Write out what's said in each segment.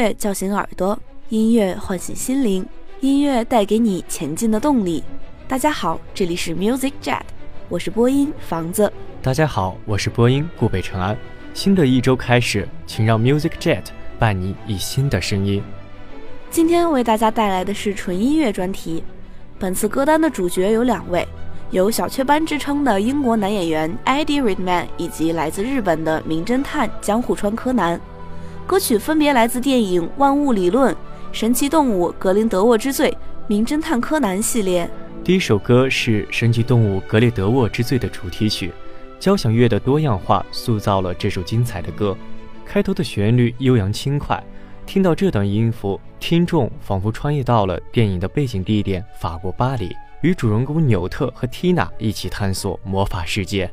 乐叫醒耳朵，音乐唤醒心灵，音乐带给你前进的动力。大家好，这里是 Music Jet，我是播音房子。大家好，我是播音顾北辰安。新的一周开始，请让 Music Jet 伴你以新的声音。今天为大家带来的是纯音乐专题。本次歌单的主角有两位，有小雀斑之称的英国男演员 Eddie Redmayne，以及来自日本的名侦探江户川柯南。歌曲分别来自电影《万物理论》《神奇动物格林德沃之罪》《名侦探柯南》系列。第一首歌是《神奇动物格列德沃之罪》的主题曲，交响乐的多样化塑造了这首精彩的歌。开头的旋律悠扬轻快，听到这段音符，听众仿佛穿越到了电影的背景地点法国巴黎，与主人公纽特和缇娜一起探索魔法世界。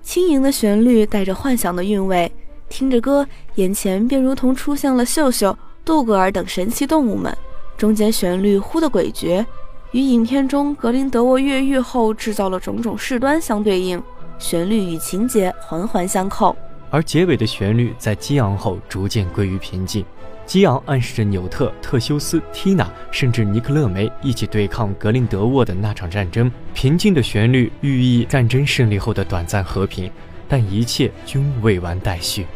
轻盈的旋律带着幻想的韵味。听着歌，眼前便如同出现了秀秀、杜格尔等神奇动物们。中间旋律忽的诡谲，与影片中格林德沃越狱后制造了种种事端相对应，旋律与情节环环相扣。而结尾的旋律在激昂后逐渐归于平静，激昂暗示着纽特、特修斯、缇娜，甚至尼克勒梅一起对抗格林德沃的那场战争。平静的旋律寓意战争胜利后的短暂和平，但一切均未完待续。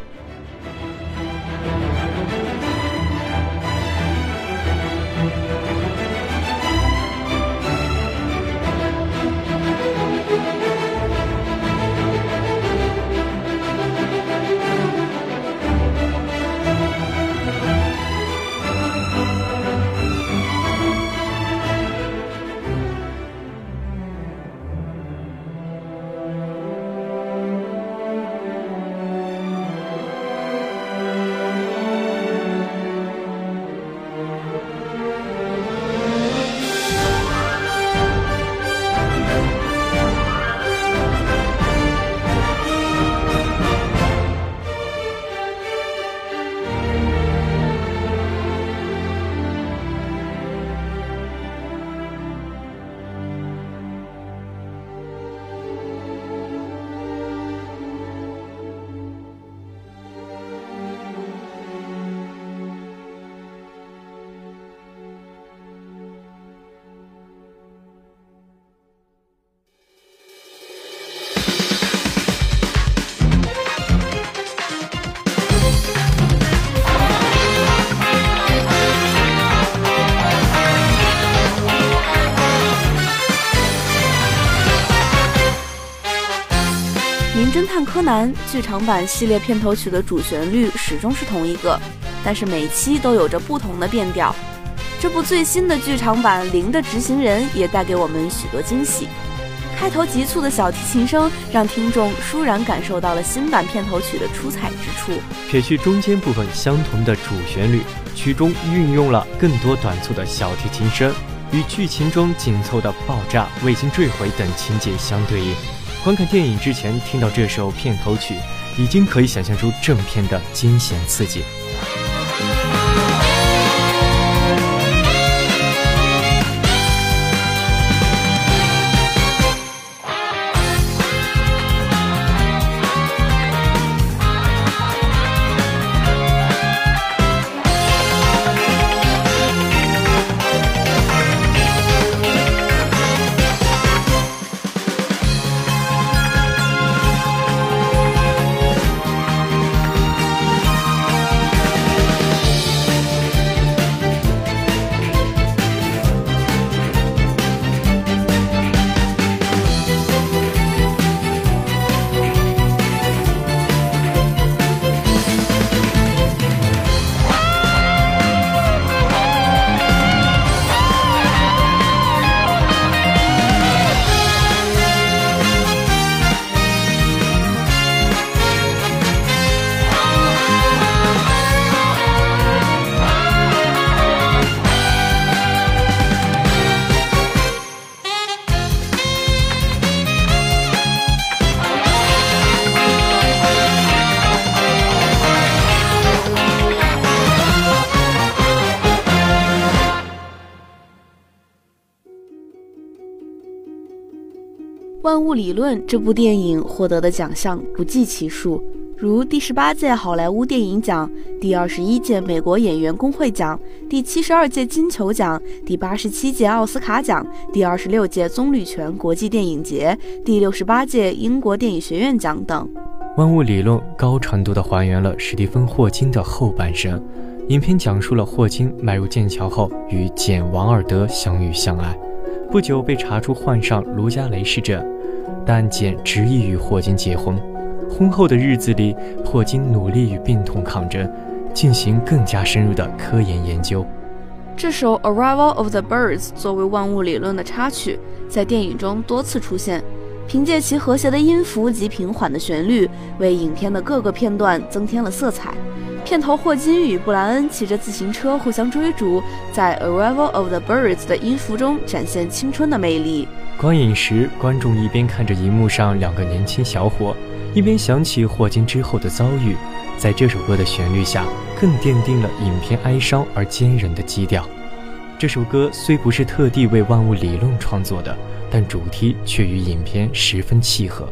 探柯南剧场版系列片头曲的主旋律始终是同一个，但是每期都有着不同的变调。这部最新的剧场版《零的执行人》也带给我们许多惊喜。开头急促的小提琴声让听众倏然感受到了新版片头曲的出彩之处。撇去中间部分相同的主旋律，曲中运用了更多短促的小提琴声，与剧情中紧凑的爆炸、卫星坠毁等情节相对应。观看电影之前听到这首片头曲，已经可以想象出正片的惊险刺激。万物理论》这部电影获得的奖项不计其数，如第十八届好莱坞电影奖、第二十一届美国演员工会奖、第七十二届金球奖、第八十七届奥斯卡奖、第二十六届棕榈泉国际电影节、第六十八届英国电影学院奖等。《万物理论》高程度地还原了史蒂芬·霍金的后半生。影片讲述了霍金迈入剑桥后与简·王尔德相遇相爱，不久被查出患上卢加雷氏症，但简执意与霍金结婚。婚后的日子里，霍金努力与病痛抗争，进行更加深入的科研研究。这首《Arrival of the Birds》作为《万物理论》的插曲，在电影中多次出现，凭借其和谐的音符及平缓的旋律，为影片的各个片段增添了色彩。片头，霍金与布莱恩骑着自行车互相追逐，在《Arrival of the Birds》的音符中展现青春的魅力。观影时，观众一边看着荧幕上两个年轻小伙，一边想起霍金之后的遭遇。在这首歌的旋律下，更奠定了影片哀伤而坚韧的基调。这首歌虽不是特地为万物理论创作的，但主题却与影片十分契合。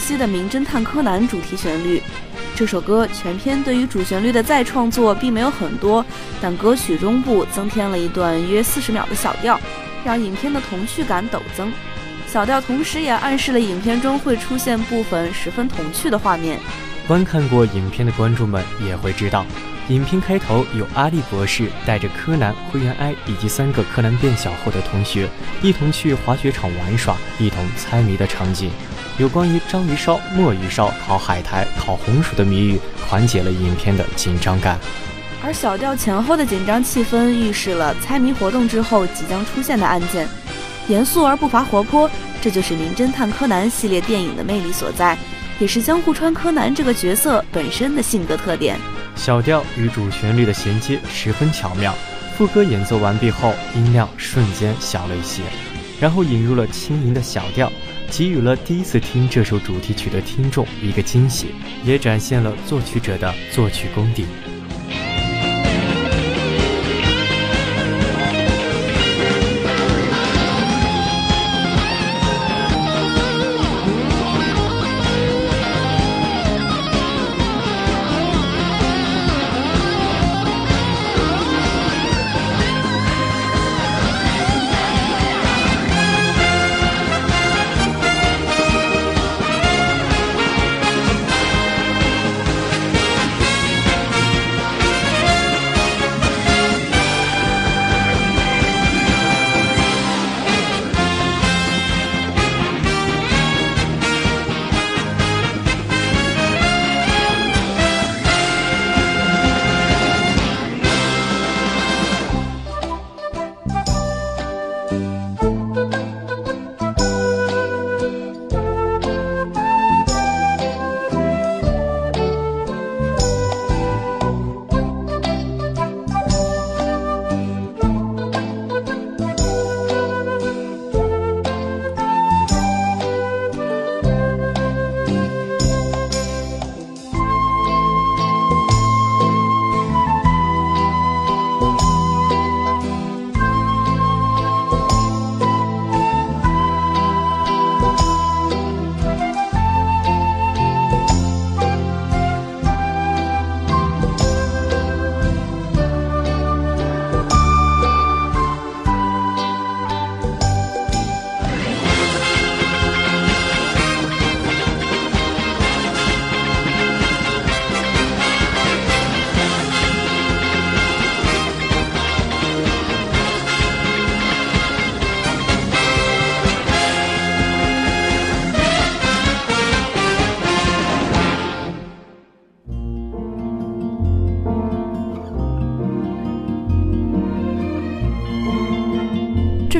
悉的《名侦探柯南》主题旋律，这首歌全片对于主旋律的再创作并没有很多，但歌曲中部增添了一段约四十秒的小调，让影片的童趣感陡增。小调同时也暗示了影片中会出现部分十分童趣的画面。观看过影片的观众们也会知道，影片开头有阿笠博士带着柯南、灰原哀以及三个柯南变小后的同学一同去滑雪场玩耍，一同猜谜的场景。有关于章鱼烧、墨鱼烧、烤海苔、烤红薯的谜语，缓解了影片的紧张感。而小调前后的紧张气氛，预示了猜谜活动之后即将出现的案件。严肃而不乏活泼，这就是《名侦探柯南》系列电影的魅力所在，也是江户川柯南这个角色本身的性格特点。小调与主旋律的衔接十分巧妙，副歌演奏完毕后，音量瞬间小了一些，然后引入了轻盈的小调。给予了第一次听这首主题曲的听众一个惊喜，也展现了作曲者的作曲功底。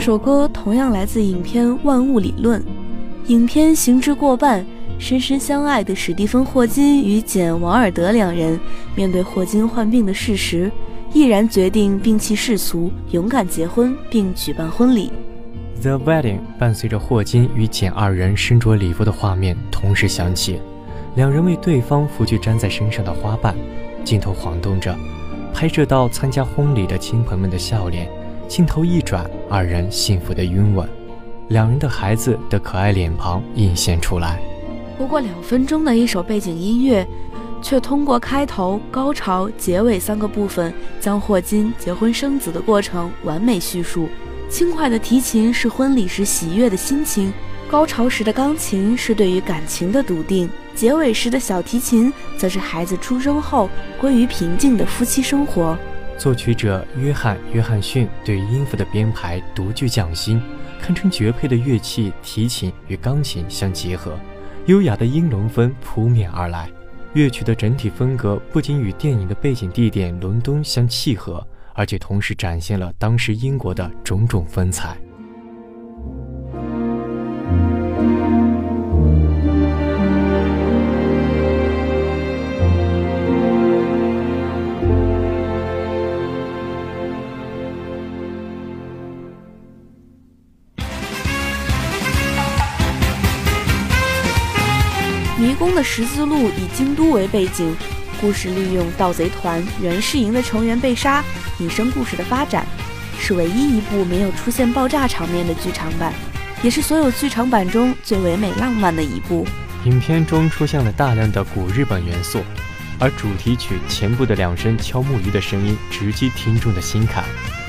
这首歌同样来自影片《万物理论》。影片行至过半，深深相爱的史蒂芬·霍金与简·王尔德两人，面对霍金患病的事实，毅然决定摒弃世俗，勇敢结婚并举办婚礼。《The Wedding》伴随着霍金与简二人身着礼服的画面同时响起，两人为对方拂去粘在身上的花瓣，镜头晃动着，拍摄到参加婚礼的亲朋们的笑脸。镜头一转，二人幸福的拥吻，两人的孩子的可爱脸庞映现出来。不过两分钟的一首背景音乐，却通过开头、高潮、结尾三个部分，将霍金结婚生子的过程完美叙述。轻快的提琴是婚礼时喜悦的心情，高潮时的钢琴是对于感情的笃定，结尾时的小提琴则是孩子出生后归于平静的夫妻生活。作曲者约翰·约翰逊对音符的编排独具匠心，堪称绝配的乐器提琴与钢琴相结合，优雅的英伦风扑面而来。乐曲的整体风格不仅与电影的背景地点伦敦相契合。而且同时展现了当时英国的种种风采。宫的十字路以京都为背景。故事利用盗贼团袁世营的成员被杀，引申故事的发展，是唯一一部没有出现爆炸场面的剧场版，也是所有剧场版中最唯美浪漫的一部。影片中出现了大量的古日本元素，而主题曲前部的两声敲木鱼的声音直击听众的心坎，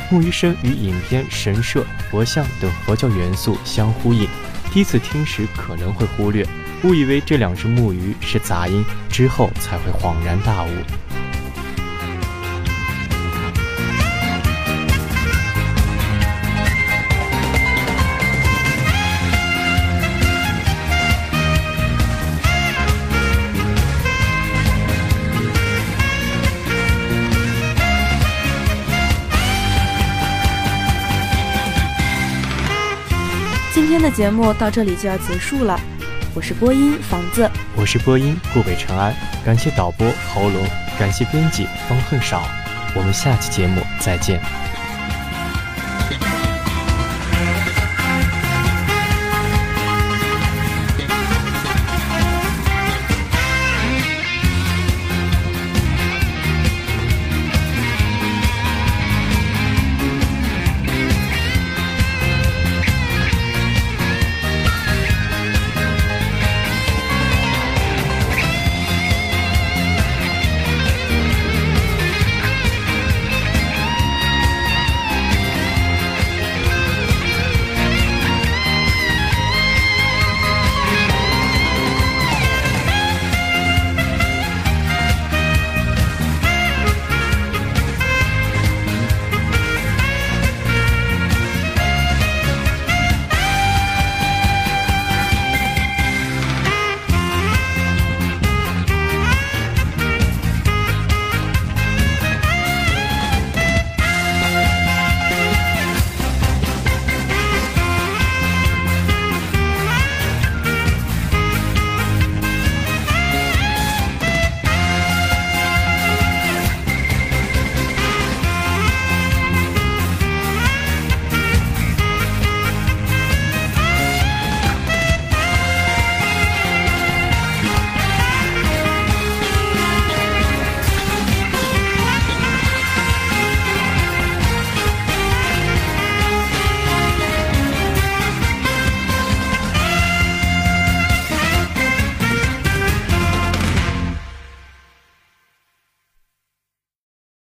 木鱼声与影片神社、佛像等佛教元素相呼应，第一次听时可能会忽略。误以为这两只木鱼是杂音，之后才会恍然大悟。今天的节目到这里就要结束了。我是播音房子，我是播音顾北尘安，感谢导播喉咙，感谢编辑方恨少，我们下期节目再见。